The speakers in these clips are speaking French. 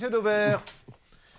monsieur Dover.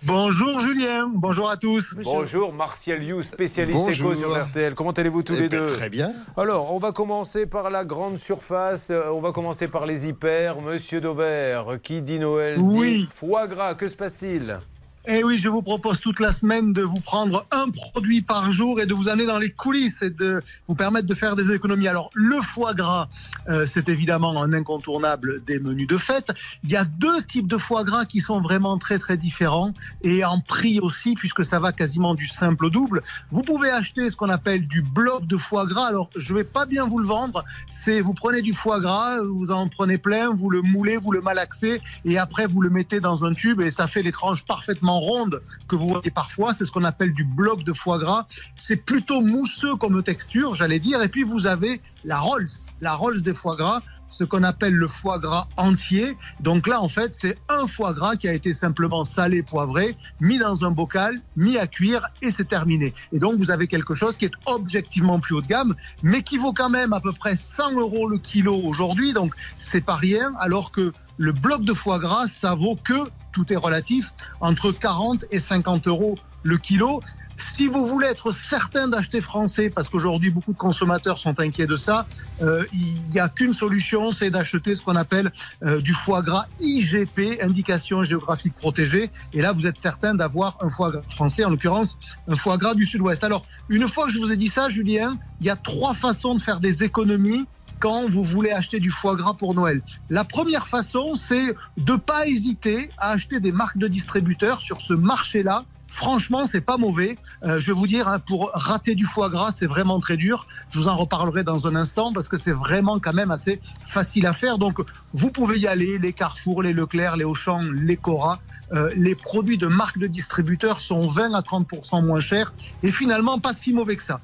Bonjour Julien, bonjour à tous. Bonjour Martial You, spécialiste éco sur RTL. Comment allez-vous tous Eh les ben, deux Très bien. Alors, on va commencer par la grande surface, euh, on va commencer par les hyper. Monsieur Dover, qui dit Noël Oui. dit foie gras, que se passe-t-il? Eh oui, je vous propose toute la semaine de vous prendre un produit par jour et de vous amener dans les coulisses et de vous permettre de faire des économies. Alors, le foie gras, euh, c'est évidemment un incontournable des menus de fête. Il y a deux types de foie gras qui sont vraiment très très différents et en prix aussi, puisque ça va quasiment du simple au double. Vous pouvez acheter ce qu'on appelle du bloc de foie gras. Alors, je vais pas bien vous le vendre. C'est vous prenez du foie gras, vous en prenez plein, vous le moulez, vous le malaxez et après vous le mettez dans un tube et ça fait les tranches parfaitement rondes que vous voyez parfois. C'est ce qu'on appelle du bloc de foie gras. C'est plutôt mousseux comme texture, j'allais dire. Et puis vous avez la Rolls, la Rolls des foie gras ce qu'on appelle le foie gras entier. Donc là, en fait, c'est un foie gras qui a été simplement salé, poivré, mis dans un bocal, mis à cuire et c'est terminé. Et donc, vous avez quelque chose qui est objectivement plus haut de gamme, mais qui vaut quand même à peu près 100 euros le kilo aujourd'hui. Donc, c'est pas rien, alors que le bloc de foie gras, ça vaut que, tout est relatif, entre 40 et 50 euros le kilo. Si vous voulez être certain d'acheter français, parce qu'aujourd'hui beaucoup de consommateurs sont inquiets de ça, euh, il n'y a qu'une solution, c'est d'acheter ce qu'on appelle euh, du foie gras IGP, indication géographique protégée. Et là, vous êtes certain d'avoir un foie gras français, en l'occurrence un foie gras du sud-ouest. Alors, une fois que je vous ai dit ça, Julien, il y a trois façons de faire des économies quand vous voulez acheter du foie gras pour Noël. La première façon, c'est de pas hésiter à acheter des marques de distributeurs sur ce marché-là. Franchement, c'est pas mauvais. Euh, je vais vous dire, hein, pour rater du foie gras, c'est vraiment très dur. Je vous en reparlerai dans un instant parce que c'est vraiment quand même assez facile à faire. Donc, vous pouvez y aller. Les Carrefour, les Leclerc, les Auchan, les Cora. Euh, les produits de marques de distributeurs sont 20 à 30% moins chers et finalement pas si mauvais que ça.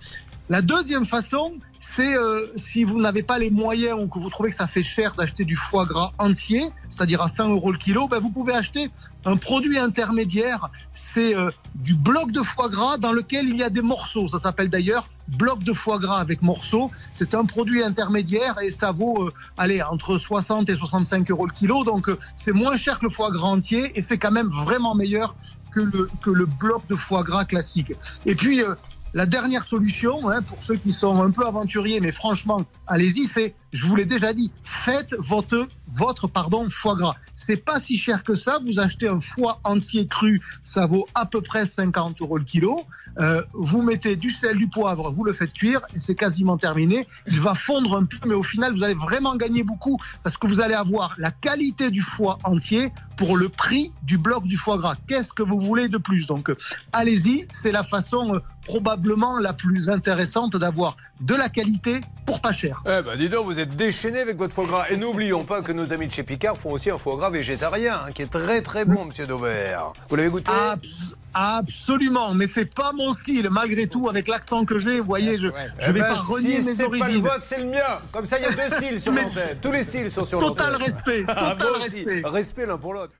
La deuxième façon, c'est euh, si vous n'avez pas les moyens ou que vous trouvez que ça fait cher d'acheter du foie gras entier, c'est-à-dire à 100 euros le kilo, ben vous pouvez acheter un produit intermédiaire. C'est euh, du bloc de foie gras dans lequel il y a des morceaux. Ça s'appelle d'ailleurs bloc de foie gras avec morceaux. C'est un produit intermédiaire et ça vaut, euh, allez, entre 60 et 65 euros le kilo. Donc euh, c'est moins cher que le foie gras entier et c'est quand même vraiment meilleur que le, que le bloc de foie gras classique. Et puis, euh, la dernière solution, hein, pour ceux qui sont un peu aventuriers, mais franchement, allez-y, c'est, je vous l'ai déjà dit, faites votre, votre pardon, foie gras. C'est pas si cher que ça. Vous achetez un foie entier cru, ça vaut à peu près 50 euros le kilo. Euh, vous mettez du sel, du poivre, vous le faites cuire c'est quasiment terminé. Il va fondre un peu, mais au final, vous allez vraiment gagner beaucoup parce que vous allez avoir la qualité du foie entier pour le prix du bloc du foie gras. Qu'est-ce que vous voulez de plus? Donc, euh, allez-y, c'est la façon euh, probablement la plus intéressante d'avoir de la qualité pour pas cher. Eh ben dis donc, vous êtes déchaîné avec votre foie gras. Et n'oublions pas que nos amis de chez Picard font aussi un foie gras végétarien, hein, qui est très très bon, monsieur Dover. Vous l'avez goûté? Abs- absolument, mais c'est pas mon style. Malgré tout, avec l'accent que j'ai, vous voyez, je, je Eh vais ben, pas renier si mes c'est pas le origines. vôtre, c'est le mien. Comme ça, il y a deux styles sur l'antenne. Tous les styles sont sur Total l'antenne. respect, Ah, total moi aussi. respect. Respect l'un pour l'autre.